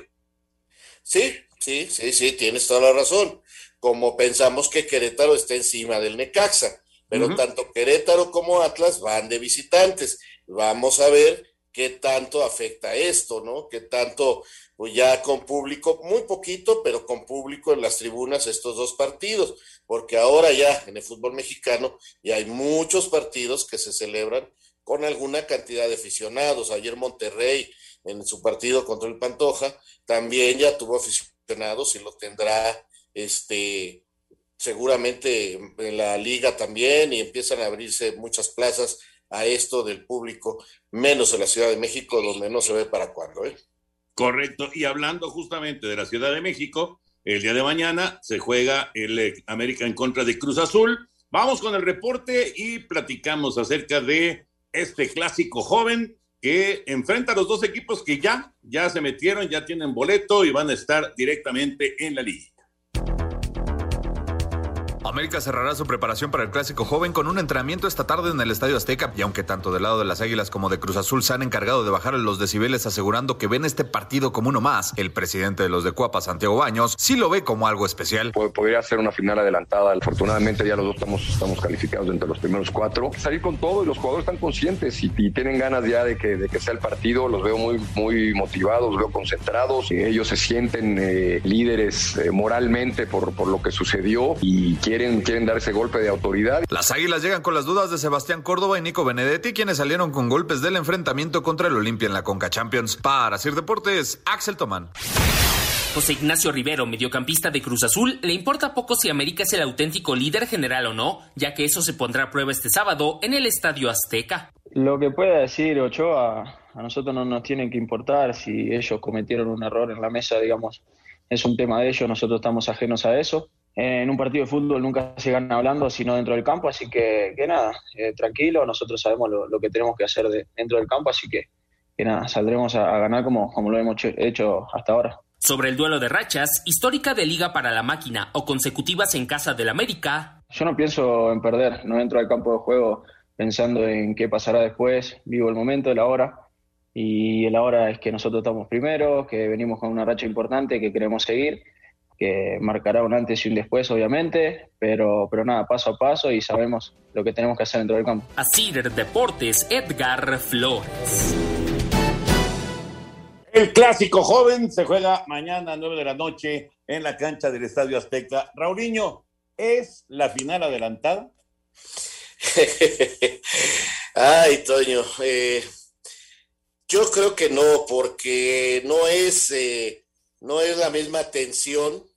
[SPEAKER 8] Sí, sí, sí, sí, tienes toda la razón. Como pensamos que Querétaro está encima del Necaxa, pero uh -huh. tanto Querétaro como Atlas van de visitantes. Vamos a ver qué tanto afecta esto, ¿no? Qué tanto, pues ya con público, muy poquito, pero con público en las tribunas estos dos partidos, porque ahora ya en el fútbol mexicano ya hay muchos partidos que se celebran con alguna cantidad de aficionados. Ayer Monterrey, en su partido contra el Pantoja, también ya tuvo aficionados y lo tendrá, este, seguramente en la liga también, y empiezan a abrirse muchas plazas a esto del público, menos en la Ciudad de México, donde no se ve para cuándo. ¿eh?
[SPEAKER 7] Correcto, y hablando justamente de la Ciudad de México, el día de mañana se juega el América en contra de Cruz Azul. Vamos con el reporte y platicamos acerca de este clásico joven que enfrenta a los dos equipos que ya, ya se metieron, ya tienen boleto y van a estar directamente en la liga.
[SPEAKER 18] América cerrará su preparación para el clásico joven con un entrenamiento esta tarde en el Estadio Azteca y aunque tanto del lado de las Águilas como de Cruz Azul se han encargado de bajar los decibeles asegurando que ven este partido como uno más, el presidente de los de Cuapa, Santiago Baños, sí lo ve como algo especial.
[SPEAKER 22] Podría ser una final adelantada, afortunadamente ya los dos estamos, estamos calificados entre los primeros cuatro. Salir con todo y los jugadores están conscientes y, tienen ganas ya de que, de que sea el partido, los veo muy, motivados, los veo concentrados, ellos se sienten eh, líderes eh, moralmente por, por lo que sucedió y quieren quieren, quieren dar ese golpe de autoridad.
[SPEAKER 18] Las Águilas llegan con las dudas de Sebastián Córdoba y Nico Benedetti, quienes salieron con golpes del enfrentamiento contra el Olimpia en la Conca Champions. Para Sir Deportes, Axel Tomán.
[SPEAKER 23] José Ignacio Rivero, mediocampista de Cruz Azul, le importa poco si América es el auténtico líder general o no, ya que eso se pondrá a prueba este sábado en el Estadio Azteca.
[SPEAKER 24] Lo que pueda decir Ochoa, a nosotros no nos tiene que importar si ellos cometieron un error en la mesa, digamos, es un tema de ellos, nosotros estamos ajenos a eso. En un partido de fútbol nunca se gana hablando, sino dentro del campo, así que, que nada, eh, tranquilo, nosotros sabemos lo, que tenemos que hacer dentro del campo, así que, que nada, saldremos a, ganar como, como lo hemos hecho hasta ahora.
[SPEAKER 23] Sobre el duelo de rachas, histórica de liga para la máquina o consecutivas en casa del América.
[SPEAKER 24] Yo no pienso en perder, no entro al campo de juego pensando en qué pasará después, vivo el momento, la hora, y la hora es que nosotros estamos primero, que venimos con una racha importante, que queremos seguir que marcará un antes y un después, obviamente, pero, pero nada, paso a paso y sabemos lo que tenemos que hacer dentro del campo.
[SPEAKER 23] Así Deportes, Edgar Flores.
[SPEAKER 7] El clásico joven se juega mañana a 9 de la noche en la cancha del Estadio Azteca. Raulinho, ¿es la final adelantada?
[SPEAKER 8] Ay, Toño, eh, yo creo que no, porque no es, eh, no es la misma tensión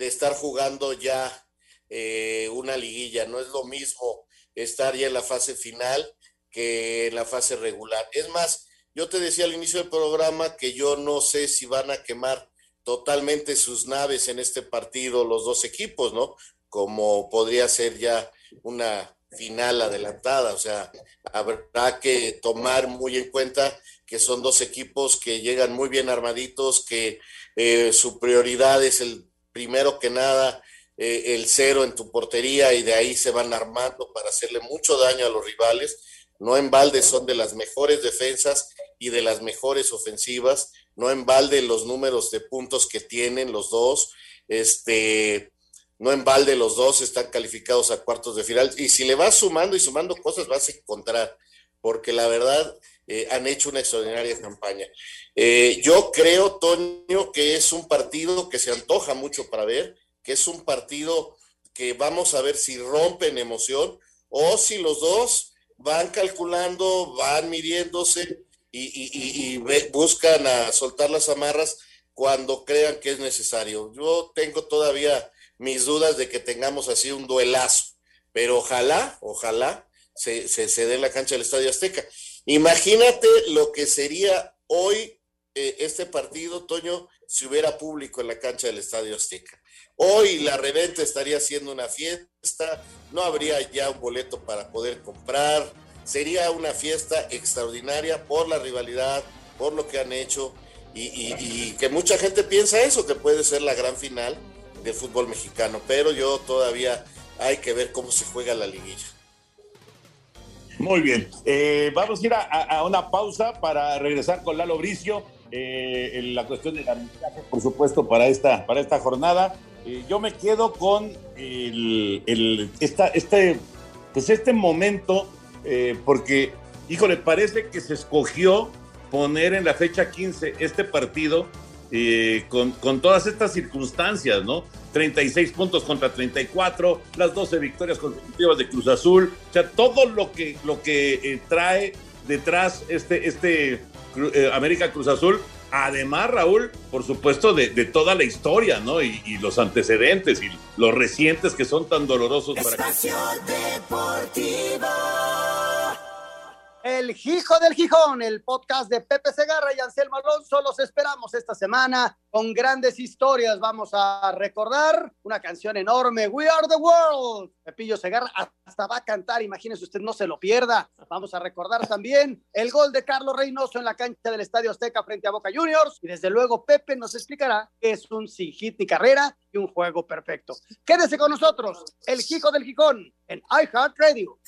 [SPEAKER 8] de estar jugando ya eh, una liguilla. No es lo mismo estar ya en la fase final que en la fase regular. Es más, yo te decía al inicio del programa que yo no sé si van a quemar totalmente sus naves en este partido los dos equipos, ¿no? Como podría ser ya una final adelantada, o sea, habrá que tomar muy en cuenta que son dos equipos que llegan muy bien armaditos, que eh, su prioridad es el primero que nada eh, el cero en tu portería y de ahí se van armando para hacerle mucho daño a los rivales. No en balde son de las mejores defensas y de las mejores ofensivas. No en balde los números de puntos que tienen los dos. Este, no en balde los dos están calificados a cuartos de final. Y si le vas sumando y sumando cosas, vas a encontrar, porque la verdad eh, han hecho una extraordinaria campaña. Eh, yo creo, Toño, que es un partido que se antoja mucho para ver, que es un partido que vamos a ver si rompen emoción o si los dos van calculando, van midiéndose y, buscan a soltar las amarras cuando crean que es necesario. Yo tengo todavía mis dudas de que tengamos así un duelazo, pero ojalá, ojalá se, se, se dé en la cancha del Estadio Azteca. Imagínate lo que sería hoy eh, este partido, Toño, si hubiera público en la cancha del Estadio Azteca. Hoy la reventa estaría haciendo una fiesta, no habría ya un boleto para poder comprar, sería una fiesta extraordinaria por la rivalidad, por lo que han hecho y, que mucha gente piensa eso, que puede ser la gran final del fútbol mexicano, pero yo todavía hay que ver cómo se juega la liguilla.
[SPEAKER 7] Muy bien, eh, vamos a ir a, una pausa para regresar con Lalo Bricio eh, la cuestión del arbitraje, por supuesto, para esta, para esta jornada. Eh, yo me quedo con el, esta, este, pues este momento, porque, híjole, parece que se escogió poner en la fecha 15 este partido eh, con, con, todas estas circunstancias, ¿no? 36 puntos contra 34, las 12 victorias consecutivas de Cruz Azul, o sea, todo lo que, lo que trae detrás este, este eh, América Cruz Azul. Además, Raúl, por supuesto, de, toda la historia, ¿no? Y, los antecedentes y los recientes que son tan dolorosos para.
[SPEAKER 10] El Hijo del Gijón, el podcast de Pepe Segarra y Anselmo Alonso. Los esperamos esta semana con grandes historias. Vamos a recordar una canción enorme, We Are the World. Pepillo Segarra hasta va a cantar, imagínese usted, no se lo pierda. Vamos a recordar también el gol de Carlos Reynoso en la cancha del Estadio Azteca frente a Boca Juniors. Y desde luego Pepe nos explicará qué es un sin hit ni carrera y un juego perfecto. Quédese con nosotros, el Hijo del Gijón en iHeartRadio.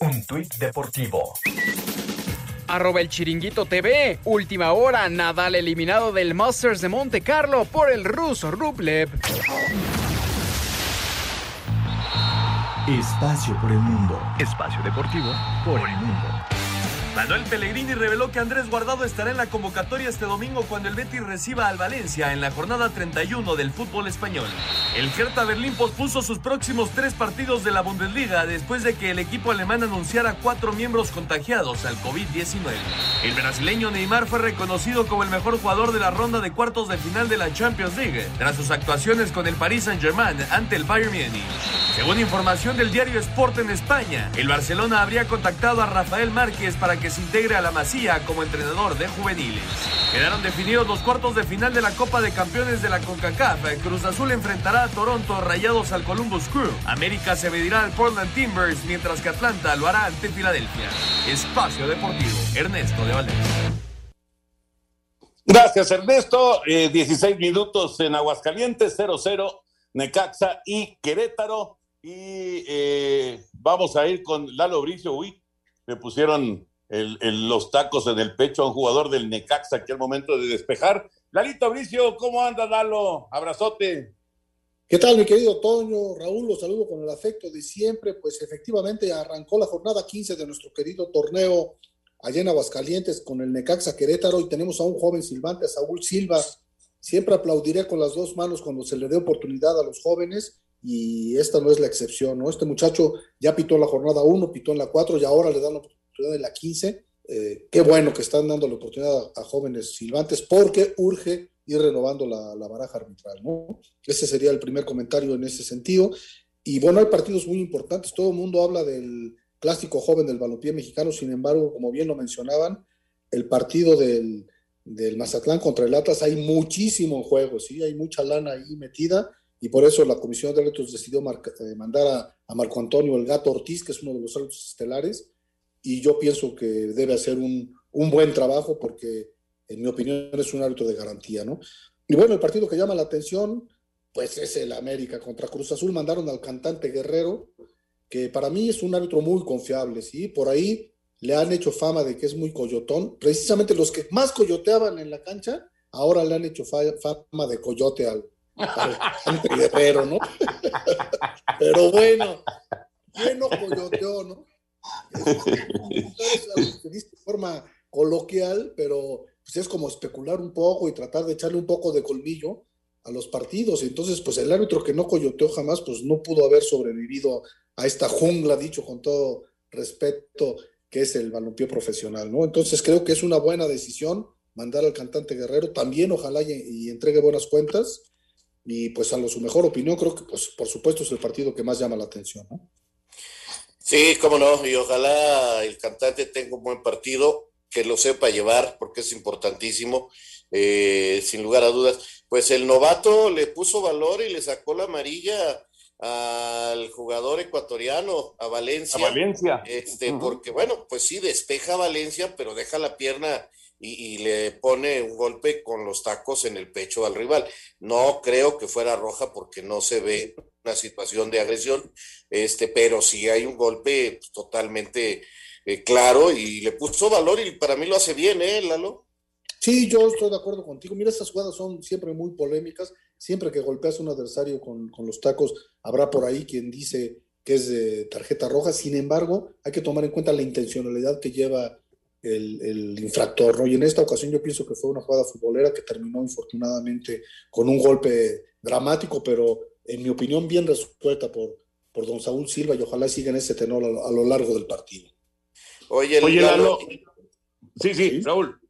[SPEAKER 11] Un tuit deportivo.
[SPEAKER 1] Arroba el chiringuito TV. Última hora, Nadal eliminado del Masters de Monte Carlo por el ruso Rublev.
[SPEAKER 11] Espacio por el mundo. Espacio deportivo por el mundo.
[SPEAKER 25] Manuel Pellegrini reveló que Andrés Guardado estará en la convocatoria este domingo cuando el Betis reciba al Valencia en la jornada 31 del fútbol español. El Hertha Berlín pospuso sus próximos tres partidos de la Bundesliga después de que el equipo alemán anunciara cuatro miembros contagiados al COVID-19. El brasileño Neymar fue reconocido como el mejor jugador de la ronda de cuartos de final de la Champions League tras sus actuaciones con el Paris Saint-Germain ante el Bayern Munich. Según información del diario Sport en España, el Barcelona habría contactado a Rafael Márquez para que que se integre a la Masía como entrenador de juveniles. Quedaron definidos los cuartos de final de la Copa de Campeones de la CONCACAF. Cruz Azul enfrentará a Toronto, Rayados al Columbus Crew. América se medirá al Portland Timbers, mientras que Atlanta lo hará ante Filadelfia. Espacio Deportivo, Ernesto de Valdés.
[SPEAKER 7] Gracias, Ernesto. 16 eh, minutos en Aguascalientes, 0-0, Necaxa y Querétaro. Y eh, vamos a ir con Lalo Bricio. Uy, me pusieron los tacos en el pecho a un jugador del Necaxa aquí al momento de despejar. Lalito Bricio, ¿cómo anda, Lalo? Abrazote.
[SPEAKER 26] ¿Qué tal, mi querido Toño? Raúl, los saludo con el afecto de siempre. Pues efectivamente arrancó la jornada 15 de nuestro querido torneo allá en Aguascalientes con el Necaxa Querétaro y tenemos a un joven silbante, a Saúl Silva. Siempre aplaudiré con las dos manos cuando se le dé oportunidad a los jóvenes y esta no es la excepción, ¿no? Este muchacho ya pitó la jornada 1, pitó en la 4 y ahora le dan oportunidad en la 15. Eh, qué bueno que están dando la oportunidad a, jóvenes silbantes porque urge ir renovando la, la, baraja arbitral, ¿no? Ese sería el primer comentario en ese sentido. Y bueno, hay partidos muy importantes. Todo el mundo habla del, clásico joven del balompié mexicano, sin embargo, como bien lo mencionaban, el partido del, del Mazatlán contra el Atlas hay muchísimo en juego, ¿sí? hay mucha lana ahí metida y por eso la Comisión de Árbitros decidió eh, mandar a, Marco Antonio el Gato Ortiz, que es uno de los árbitros estelares, y yo pienso que debe hacer un, un, buen trabajo porque, en mi opinión, es un árbitro de garantía, ¿no? Y bueno, el partido que llama la atención, pues es el América contra Cruz Azul. Mandaron al cantante Guerrero, que para mí es un árbitro muy confiable, ¿sí? Por ahí le han hecho fama de que es muy coyotón. Precisamente los que más coyoteaban en la cancha, ahora le han hecho fama de coyote al, guerrero, ¿no? Pero bueno, ¿quién coyoteó, no? De forma coloquial, pero pues es como especular un poco y tratar de echarle un poco de colmillo a los partidos. Entonces, pues el árbitro que no coyoteó jamás, pues no pudo haber sobrevivido a esta jungla, dicho con todo respeto, que es el balompié profesional, ¿no? Entonces creo que es una buena decisión mandar al cantante Guerrero, también ojalá y, entregue buenas cuentas, y pues a lo su mejor opinión, creo que pues por supuesto es el partido que más llama la atención, ¿no?
[SPEAKER 8] Sí, cómo no, y ojalá el cantante tenga un buen partido, que lo sepa llevar, porque es importantísimo, eh, sin lugar a dudas. Pues el novato le puso valor y le sacó la amarilla al jugador ecuatoriano, a Valencia.
[SPEAKER 7] A Valencia.
[SPEAKER 8] Este, Porque, bueno, pues sí, despeja a Valencia, pero deja la pierna y, le pone un golpe con los tacos en el pecho al rival. No creo que fuera roja porque no se ve una situación de agresión, este, pero sí hay un golpe totalmente eh, claro y le puso valor y para mí lo hace bien, ¿eh, Lalo?
[SPEAKER 26] Sí, yo estoy de acuerdo contigo. Mira, estas jugadas son siempre muy polémicas. Siempre que golpeas a un adversario con, los tacos, habrá por ahí quien dice que es de tarjeta roja. Sin embargo, hay que tomar en cuenta la intencionalidad que lleva el, infractor. ¿no? Y en esta ocasión yo pienso que fue una jugada futbolera que terminó infortunadamente con un golpe dramático, pero en mi opinión bien resuelta por, por don Saúl Silva y ojalá siga en ese tenor a, lo largo del partido.
[SPEAKER 8] Oye,
[SPEAKER 7] Sí, sí, Raúl.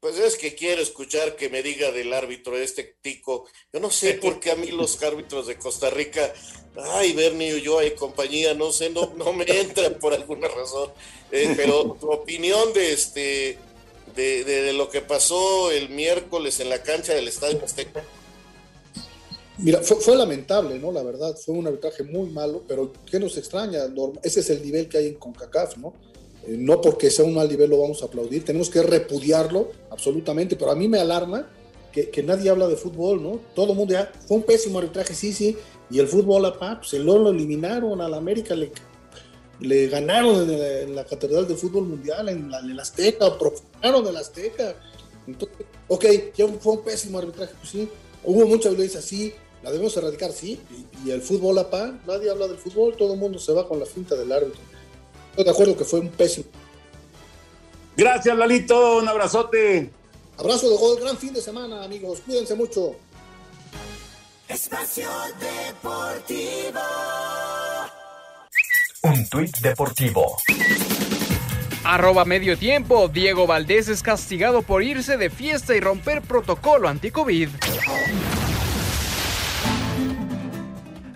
[SPEAKER 8] Pues es que quiero escuchar que me diga del árbitro este tico. Yo no sé por qué a mí los árbitros de Costa Rica, ay, Bernie yo y compañía, no sé, no, no me entran por alguna razón. Eh, pero tu opinión de este de, lo que pasó el miércoles en la cancha del Estadio Azteca.
[SPEAKER 26] Mira, fue, lamentable, ¿no? La verdad, fue un arbitraje muy malo, pero ¿qué nos extraña? Ese es el nivel que hay en CONCACAF, ¿no? Eh, no porque sea un mal nivel lo vamos a aplaudir, tenemos que repudiarlo absolutamente, pero a mí me alarma que, nadie habla de fútbol, ¿no? Todo el mundo ya, fue un pésimo arbitraje, sí, sí, y el fútbol, a pues el lo eliminaron, a la América le, ganaron en, la Catedral de Fútbol Mundial, en, la, en Azteca, profanaron el Azteca. Entonces, ok, ya fue un pésimo arbitraje, pues sí, hubo mucha violencia, sí, la debemos erradicar, sí, y, el fútbol a pa, nadie habla del fútbol, todo el mundo se va con la finta del árbitro. Estoy de acuerdo que fue un pésimo.
[SPEAKER 7] Gracias, Lalito. Un abrazote.
[SPEAKER 26] Abrazo de gol. Gran fin de semana, amigos. Cuídense mucho.
[SPEAKER 11] Espacio Deportivo. Un tuit deportivo.
[SPEAKER 1] Arroba medio tiempo. Diego Valdés es castigado por irse de fiesta y romper protocolo anti-COVID.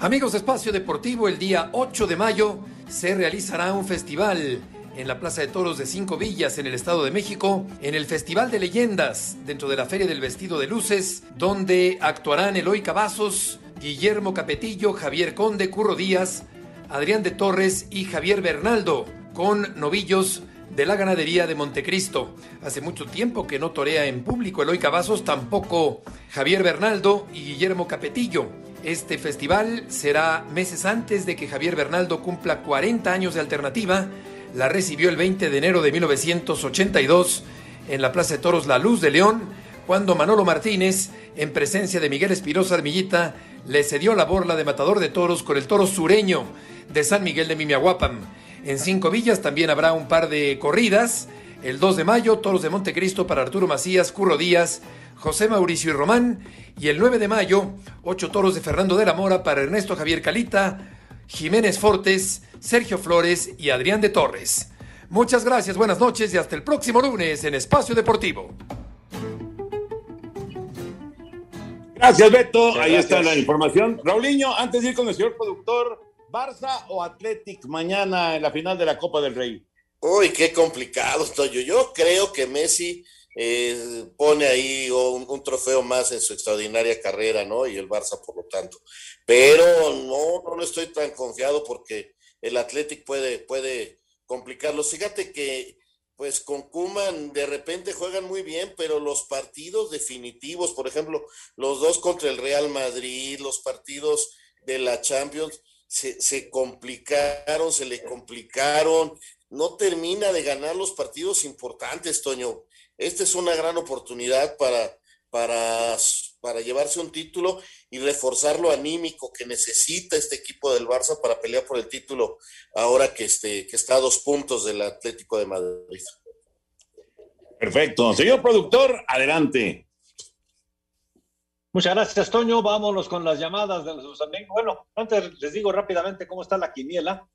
[SPEAKER 27] Amigos de Espacio Deportivo, el día 8 de mayo se realizará un festival en la Plaza de Toros de Cinco Villas en el Estado de México, en el Festival de Leyendas, dentro de la Feria del Vestido de Luces, donde actuarán Eloy Cavazos, Guillermo Capetillo, Javier Conde, Curro Díaz, Adrián de Torres y Javier Bernaldo, con novillos de la ganadería de Montecristo. Hace mucho tiempo que no torea en público Eloy Cavazos, tampoco Javier Bernaldo y Guillermo Capetillo. Este festival será meses antes de que Javier Bernaldo cumpla 40 años de alternativa. La recibió el 20 de enero de 1982 en la Plaza de Toros La Luz de León, cuando Manolo Martínez, en presencia de Miguel Espirosa Armillita, le cedió la borla de matador de toros con el toro sureño de San Miguel de Mimiahuapan. En Cinco Villas también habrá un par de corridas. El 2 de mayo, Toros de Montecristo para Arturo Macías, Curro Díaz, José Mauricio y Román. Y el 9 de mayo, ocho toros de Fernando de la Mora para Ernesto Javier Calita, Jiménez Fortes, Sergio Flores y Adrián de Torres. Muchas gracias, buenas noches y hasta el próximo lunes en Espacio Deportivo.
[SPEAKER 7] Gracias, Beto. Ahí está la información. Raulinho, antes de ir con el señor productor, ¿Barça o Athletic mañana en la final de la Copa del Rey?
[SPEAKER 8] Uy, qué complicado, Toyo. Yo creo que Messi eh, pone ahí un, un, trofeo más en su extraordinaria carrera, ¿no? Y el Barça, por lo tanto. Pero no, no estoy tan confiado porque el Athletic puede, puede complicarlo. Fíjate que, pues con Kuman de repente juegan muy bien, pero los partidos definitivos, por ejemplo, los dos contra el Real Madrid, los partidos de la Champions, se, se, complicaron, se le complicaron, no termina de ganar los partidos importantes, Toño. Esta es una gran oportunidad para, para, para llevarse un título y reforzar lo anímico que necesita este equipo del Barça para pelear por el título ahora que, este, que está a dos puntos del Atlético de Madrid.
[SPEAKER 7] Perfecto. Señor productor, adelante.
[SPEAKER 17] Muchas gracias, Toño. Vámonos con las llamadas de los amigos. Bueno, antes les digo rápidamente cómo está la quiniela,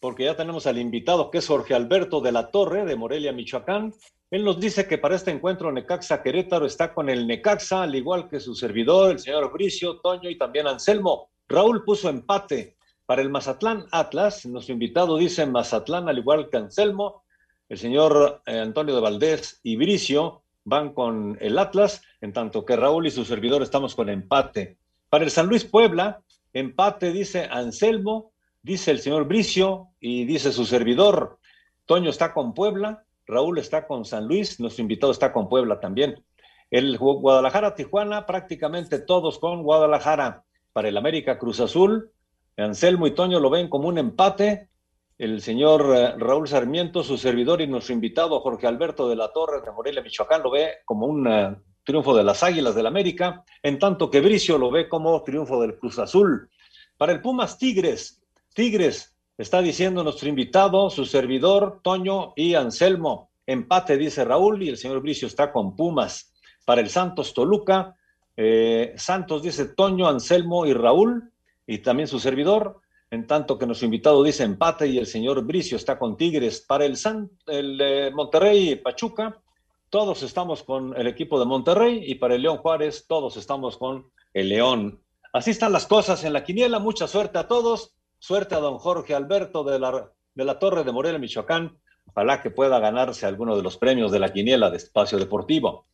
[SPEAKER 17] porque ya tenemos al invitado que es Jorge Alberto de la Torre, de Morelia, Michoacán. Él nos dice que para este encuentro Necaxa Querétaro está con el Necaxa, al igual que su servidor, el señor Bricio, Toño y también Anselmo. Raúl puso empate para el Mazatlán Atlas. Nuestro invitado dice Mazatlán, al igual que Anselmo. El señor eh, Antonio de Valdés y Bricio van con el Atlas, en tanto que Raúl y su servidor estamos con empate. Para el San Luis Puebla, empate dice Anselmo, dice el señor Bricio y dice su servidor. Toño está con Puebla, Raúl está con San Luis, nuestro invitado está con Puebla también. El Guadalajara-Tijuana, prácticamente todos con Guadalajara. Para el América Cruz Azul, Anselmo y Toño lo ven como un empate el señor eh, Raúl Sarmiento, su servidor y nuestro invitado Jorge Alberto de la Torre de Morelia, Michoacán, lo ve como un uh, triunfo de las Águilas del América, en tanto que Bricio lo ve como triunfo del Cruz Azul. Para el Pumas Tigres, Tigres, está diciendo nuestro invitado, su servidor, Toño y Anselmo. Empate, dice Raúl, y el señor Bricio está con Pumas. Para el Santos Toluca, eh, Santos dice Toño, Anselmo y Raúl, y también su servidor en tanto que nuestro invitado dice empate y el señor Bricio está con Tigres. Para el, San, el eh, Monterrey Pachuca, todos estamos con el equipo de Monterrey y para el León Juárez, todos estamos con el León. Así están las cosas en la quiniela. Mucha suerte a todos. Suerte a don Jorge Alberto de la, de la Torre de Morelia, Michoacán. Ojalá que pueda ganarse alguno de los premios de la quiniela de Espacio Deportivo.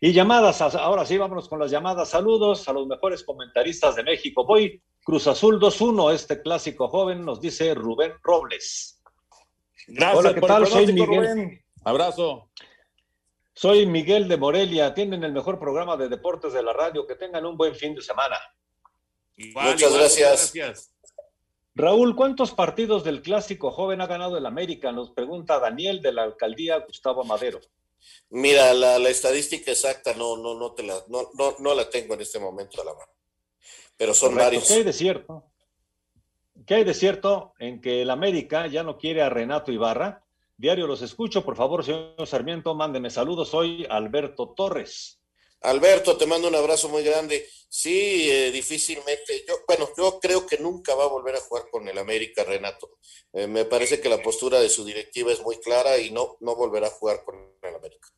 [SPEAKER 17] Y llamadas, ahora sí, vámonos con las llamadas. Saludos a los mejores comentaristas de México. Voy Cruz Azul 2-1, este clásico joven, nos dice Rubén Robles.
[SPEAKER 7] Gracias
[SPEAKER 17] Hola, ¿qué
[SPEAKER 7] por
[SPEAKER 17] tal? Soy Miguel.
[SPEAKER 7] Rubén. Abrazo.
[SPEAKER 17] Soy Miguel de Morelia. Tienen el mejor programa de deportes de la radio. Que tengan un buen fin de semana.
[SPEAKER 7] Igual,
[SPEAKER 8] Muchas
[SPEAKER 7] igual,
[SPEAKER 8] gracias.
[SPEAKER 7] gracias.
[SPEAKER 17] Raúl, ¿cuántos partidos del clásico joven ha ganado el América? Nos pregunta Daniel de la alcaldía Gustavo Madero.
[SPEAKER 8] Mira, la, la estadística exacta no, no, no, te la, no, no, no la tengo en este momento a la mano. Pero son
[SPEAKER 17] Correcto.
[SPEAKER 8] varios.
[SPEAKER 17] ¿Qué hay de cierto? ¿Qué hay de cierto en que el América ya no quiere a Renato Ibarra? Diario los escucho, por favor, señor Sarmiento, mándeme saludos. Soy Alberto Torres.
[SPEAKER 8] Alberto, te mando un abrazo muy grande. Sí, eh, difícilmente. Yo, bueno, yo creo que nunca va a volver a jugar con el América, Renato. Eh, me parece que la postura de su directiva es muy clara y no, no volverá a jugar con el América.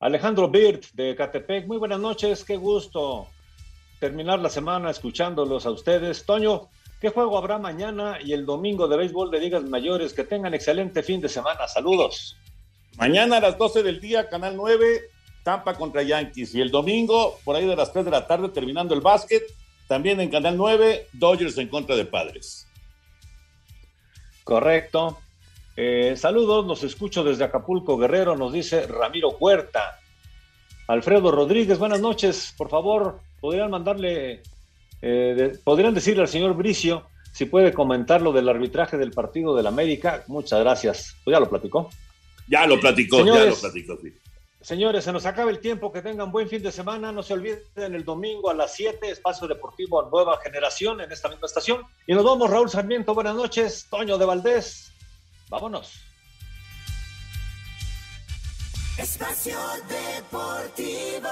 [SPEAKER 17] Alejandro Birt de Catepec, muy buenas noches, qué gusto terminar la semana escuchándolos a ustedes. Toño, ¿qué juego habrá mañana y el domingo de béisbol de ligas mayores? Que tengan excelente fin de semana. Saludos.
[SPEAKER 7] Mañana a las 12 del día, Canal 9, Tampa contra Yankees. Y el domingo, por ahí de las 3 de la tarde, terminando el básquet, También en Canal 9, Dodgers en contra de Padres.
[SPEAKER 17] Correcto. Eh, saludos, los escucho desde Acapulco, Guerrero, nos dice Ramiro Huerta. Alfredo Rodríguez, buenas noches. Por favor, podrían mandarle, eh, podrían decirle al señor Bricio si puede comentar lo del arbitraje del partido del América. Muchas gracias. Pues ya lo platicó.
[SPEAKER 7] Ya lo platicó, ya lo platicó, sí.
[SPEAKER 17] Señores, se nos acaba el tiempo, que tengan buen fin de semana. No se olviden el domingo a las 7, Espacio Deportivo Nueva Generación en esta misma estación. Y nos vamos, Raúl Sarmiento, buenas noches. Toño de Valdés, vámonos.
[SPEAKER 28] Espacio Deportivo.